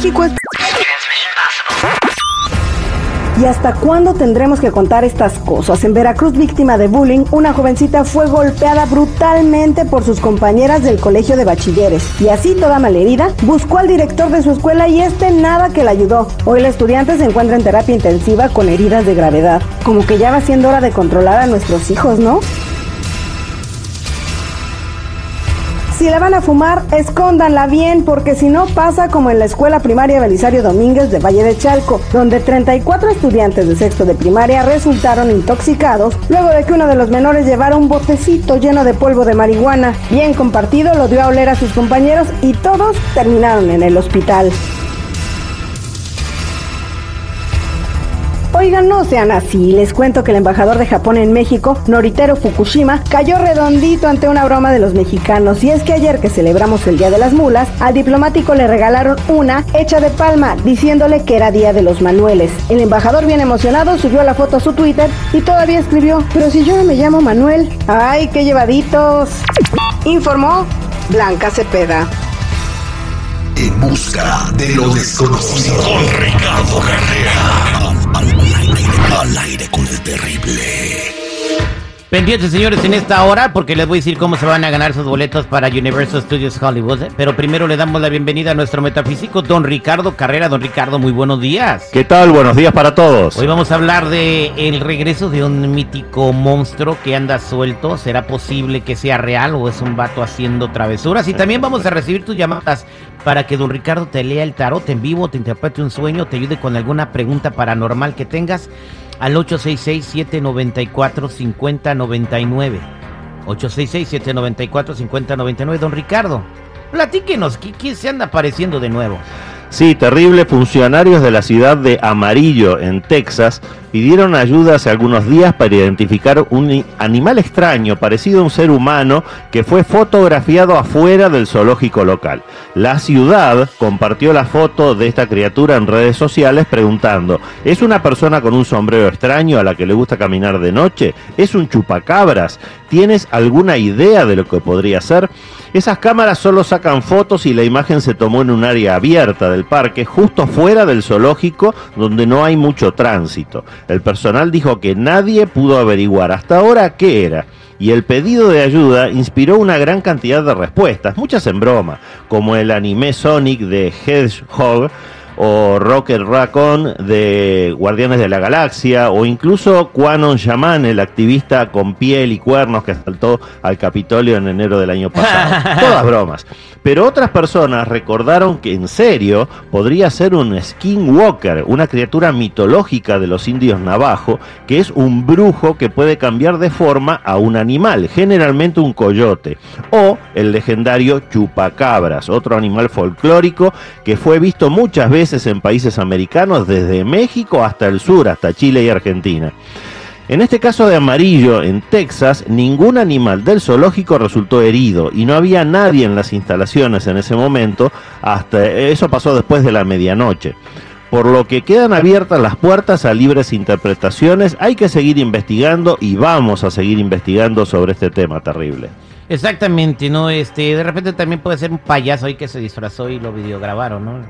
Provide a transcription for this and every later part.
¿Qué pasa en México? ¿Y hasta cuándo tendremos que contar estas cosas? En Veracruz, víctima de bullying, una jovencita fue golpeada brutalmente por sus compañeras del colegio de bachilleres. Y así, toda malherida, buscó al director de su escuela y este nada que la ayudó. Hoy la estudiante se encuentra en terapia intensiva con heridas de gravedad. Como que ya va siendo hora de controlar a nuestros hijos, ¿no? Si la van a fumar, escóndanla bien, porque si no pasa como en la escuela primaria Belisario Domínguez de Valle de Chalco, donde 34 estudiantes de sexto de primaria resultaron intoxicados luego de que uno de los menores llevara un botecito lleno de polvo de marihuana. Bien compartido, lo dio a oler a sus compañeros y todos terminaron en el hospital. Oigan, no sean así. Les cuento que el embajador de Japón en México, Noritero Fukushima, cayó redondito ante una broma de los mexicanos. Y es que ayer que celebramos el Día de las Mulas, al diplomático le regalaron una hecha de palma, diciéndole que era Día de los Manueles. El embajador, bien emocionado, subió la foto a su Twitter y todavía escribió: Pero si yo no me llamo Manuel. ¡Ay, qué llevaditos! Informó Blanca Cepeda. En busca de lo desconocido. Con Ricardo Carrera. El terrible. Pendientes, señores, en esta hora, porque les voy a decir cómo se van a ganar sus boletos para Universal Studios Hollywood. ¿eh? Pero primero le damos la bienvenida a nuestro metafísico, don Ricardo Carrera. Don Ricardo, muy buenos días. ¿Qué tal? Buenos días para todos. Hoy vamos a hablar de el regreso de un mítico monstruo que anda suelto. ¿Será posible que sea real o es un vato haciendo travesuras? Y también vamos a recibir tus llamadas para que don Ricardo te lea el tarot en vivo, te interprete un sueño, te ayude con alguna pregunta paranormal que tengas al 866-794-5099. 866-794-5099. Don Ricardo, platíquenos, ¿qué, ¿qué, se anda apareciendo de nuevo? Sí, terrible. Funcionarios de la ciudad de Amarillo, en Texas, pidieron ayuda hace algunos días para identificar un animal extraño parecido a un ser humano que fue fotografiado afuera del zoológico local. La ciudad compartió la foto de esta criatura en redes sociales preguntando, ¿es una persona con un sombrero extraño a la que le gusta caminar de noche? ¿Es un chupacabras? ¿Tienes alguna idea de lo que podría ser? Esas cámaras solo sacan fotos y la imagen se tomó en un área abierta del parque, justo fuera del zoológico, donde no hay mucho tránsito. El personal dijo que nadie pudo averiguar hasta ahora qué era. Y el pedido de ayuda inspiró una gran cantidad de respuestas, muchas en broma, como el anime Sonic de Hedgehog, o Rocket Raccoon de Guardianes de la Galaxia, o incluso Quanon Shaman, el activista con piel y cuernos que saltó al Capitolio en enero del año pasado. Todas bromas. Pero otras personas recordaron que en serio podría ser un skinwalker, una criatura mitológica de los indios navajo, que es un brujo que puede cambiar de forma a un animal, generalmente un coyote, o el legendario chupacabras, otro animal folclórico que fue visto muchas veces en países americanos, desde México hasta el sur, hasta Chile y Argentina. En este caso de amarillo, en Texas, ningún animal del zoológico resultó herido y no había nadie en las instalaciones en ese momento, hasta eso pasó después de la medianoche. Por lo que quedan abiertas las puertas a libres interpretaciones, hay que seguir investigando y vamos a seguir investigando sobre este tema terrible. Exactamente, ¿no? Este, de repente también puede ser un payaso ahí que se disfrazó y lo videograbaron, ¿no?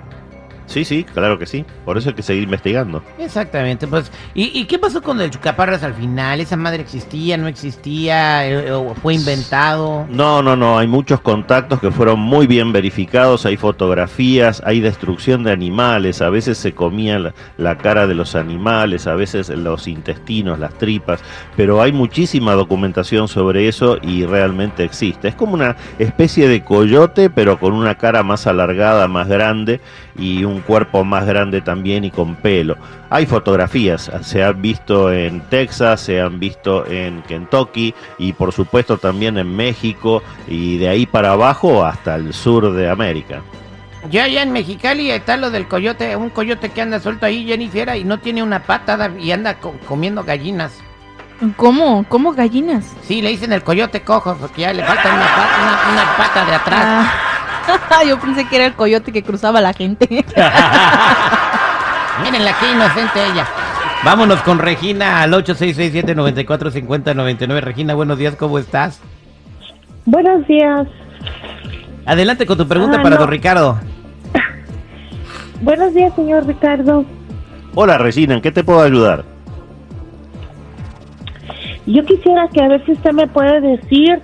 Sí, sí, claro que sí. Por eso hay que seguir investigando. Exactamente. Pues, ¿y, y qué pasó con el Chucaparras al final? ¿Esa madre existía, no existía? Eh, o ¿Fue inventado? No, no, no. Hay muchos contactos que fueron muy bien verificados. Hay fotografías, hay destrucción de animales. A veces se comía la, la cara de los animales, a veces los intestinos, las tripas. Pero hay muchísima documentación sobre eso y realmente existe. Es como una especie de coyote, pero con una cara más alargada, más grande y un cuerpo más grande también y con pelo. Hay fotografías, se han visto en Texas, se han visto en Kentucky y por supuesto también en México y de ahí para abajo hasta el sur de América. Ya allá en Mexicali está lo del coyote, un coyote que anda suelto ahí, Jennifer, y no tiene una pata y anda co comiendo gallinas. ¿Cómo? ¿Cómo gallinas? Sí, le dicen el coyote cojo, porque ya le falta una pata, una, una pata de atrás. Ah. Yo pensé que era el coyote que cruzaba a la gente. Mírenla qué inocente ella. Vámonos con Regina al 8667-945099. Regina, buenos días, ¿cómo estás? Buenos días. Adelante con tu pregunta Ah, para no. don Ricardo. Buenos días, señor Ricardo. Hola Regina, ¿en qué te puedo ayudar? Yo quisiera que a ver si usted me puede decir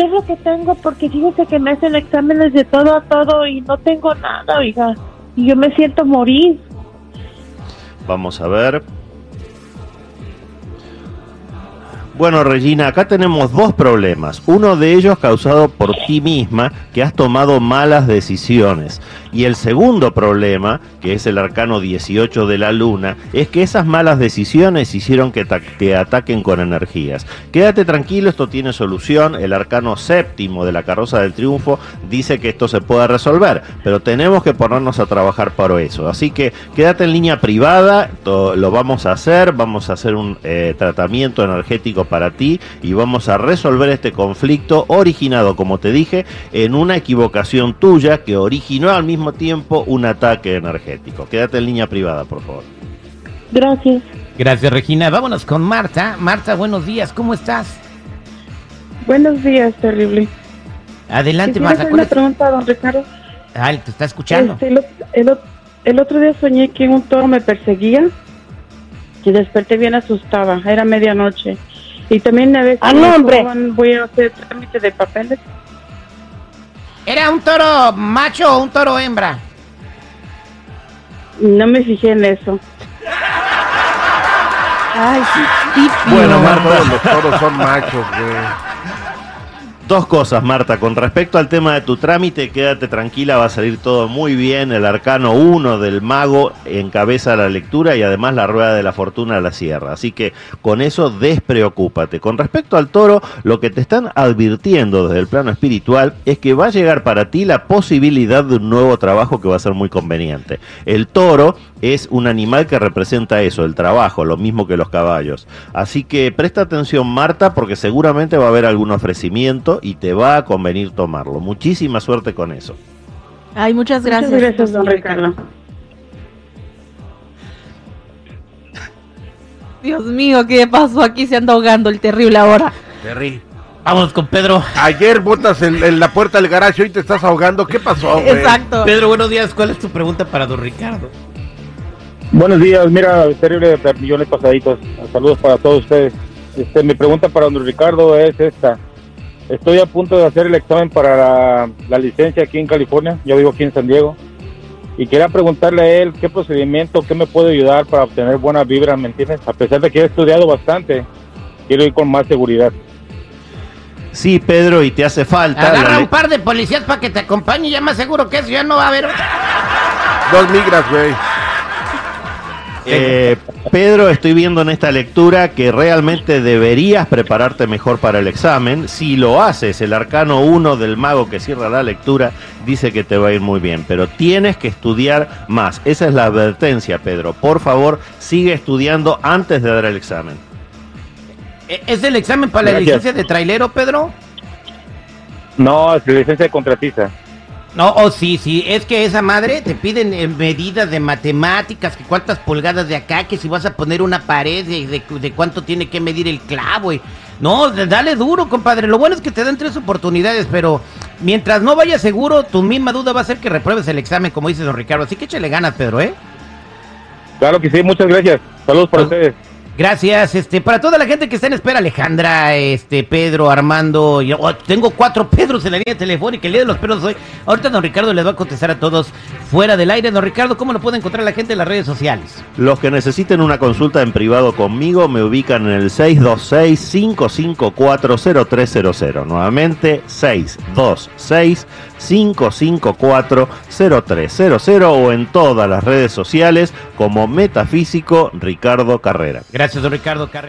qué es lo que tengo, porque fíjese que me hacen exámenes de todo a todo y no tengo nada, oiga. Y yo me siento morir. Vamos a ver. Bueno, Regina, acá tenemos dos problemas. Uno de ellos causado por ti misma, que has tomado malas decisiones. Y el segundo problema, que es el arcano 18 de la luna, es que esas malas decisiones hicieron que te ataquen con energías. Quédate tranquilo, esto tiene solución. El arcano séptimo de la carroza del triunfo dice que esto se puede resolver, pero tenemos que ponernos a trabajar para eso. Así que quédate en línea privada, lo vamos a hacer, vamos a hacer un eh, tratamiento energético para ti y vamos a resolver este conflicto originado, como te dije, en una equivocación tuya que originó al mismo tiempo un ataque energético. Quédate en línea privada, por favor. Gracias. Gracias, Regina. Vámonos con Marta. Marta, buenos días. ¿Cómo estás? Buenos días, terrible. Adelante, Quisiera Marta. hacer ¿Cuál una pregunta don Ricardo. Ah, te está escuchando. Este, el, el el otro día soñé que un toro me perseguía y desperté bien asustada. Era medianoche. Y también a veces ¡Ah, no, hombre! voy a hacer trámite de papeles. ¿Era un toro macho o un toro hembra? No me fijé en eso. Ay, sí, típico. Bueno, Marta. Los toros son machos, güey. Dos cosas, Marta. Con respecto al tema de tu trámite, quédate tranquila, va a salir todo muy bien. El arcano 1 del mago encabeza la lectura y además la rueda de la fortuna la cierra. Así que con eso despreocúpate. Con respecto al toro, lo que te están advirtiendo desde el plano espiritual es que va a llegar para ti la posibilidad de un nuevo trabajo que va a ser muy conveniente. El toro es un animal que representa eso, el trabajo, lo mismo que los caballos. Así que presta atención, Marta, porque seguramente va a haber algún ofrecimiento y te va a convenir tomarlo. Muchísima suerte con eso. Ay, muchas gracias. Muchas gracias, don Ricardo. Dios mío, ¿qué pasó aquí? Se anda ahogando el terrible ahora. Terry. Vámonos con Pedro. Ayer botas en, en la puerta del garaje, hoy te estás ahogando. ¿Qué pasó, güey? Exacto. Pedro, buenos días. ¿Cuál es tu pregunta para don Ricardo? Buenos días, mira, terrible de millones pasaditos. Saludos para todos ustedes. Este, mi pregunta para don Ricardo es esta. Estoy a punto de hacer el examen para la, la licencia aquí en California. Yo vivo aquí en San Diego. Y quería preguntarle a él qué procedimiento, qué me puede ayudar para obtener buena vibra, ¿me entiendes? A pesar de que he estudiado bastante, quiero ir con más seguridad. Sí, Pedro, y te hace falta. Agarra un par de policías para que te acompañe. Ya más seguro que eso ya no va a haber. Dos migras, güey. Eh, Pedro, estoy viendo en esta lectura que realmente deberías prepararte mejor para el examen. Si lo haces, el arcano 1 del mago que cierra la lectura dice que te va a ir muy bien, pero tienes que estudiar más. Esa es la advertencia, Pedro. Por favor, sigue estudiando antes de dar el examen. Eh, ¿Es el examen para la Gracias. licencia de trailero, Pedro? No, es licencia de contratista. No, oh, sí, sí, es que esa madre te piden eh, medidas de matemáticas, que cuántas pulgadas de acá, que si vas a poner una pared, de, de- de cuánto tiene que medir el clavo. y- No, dale duro, compadre. Lo bueno es que te dan tres oportunidades, pero mientras no vayas seguro, tu misma duda va a ser que repruebes el examen, como dice don Ricardo. Así que échale ganas, Pedro, ¿eh? Claro que sí, muchas gracias. Saludos para ustedes. Gracias, este, para toda la gente que está en espera, Alejandra, este, Pedro, Armando, y- oh, tengo cuatro Pedros en la línea telefónica, el día de los Pedros hoy. Ahorita don Ricardo les va a contestar a todos fuera del aire. Don Ricardo, ¿cómo lo puede encontrar la gente en las redes sociales? Los que necesiten una consulta en privado conmigo me ubican en el 626-554-0300. Nuevamente, 626-554-0300 o en todas las redes sociales como Metafísico Ricardo Carrera. Gracias, don Ricardo Carrera.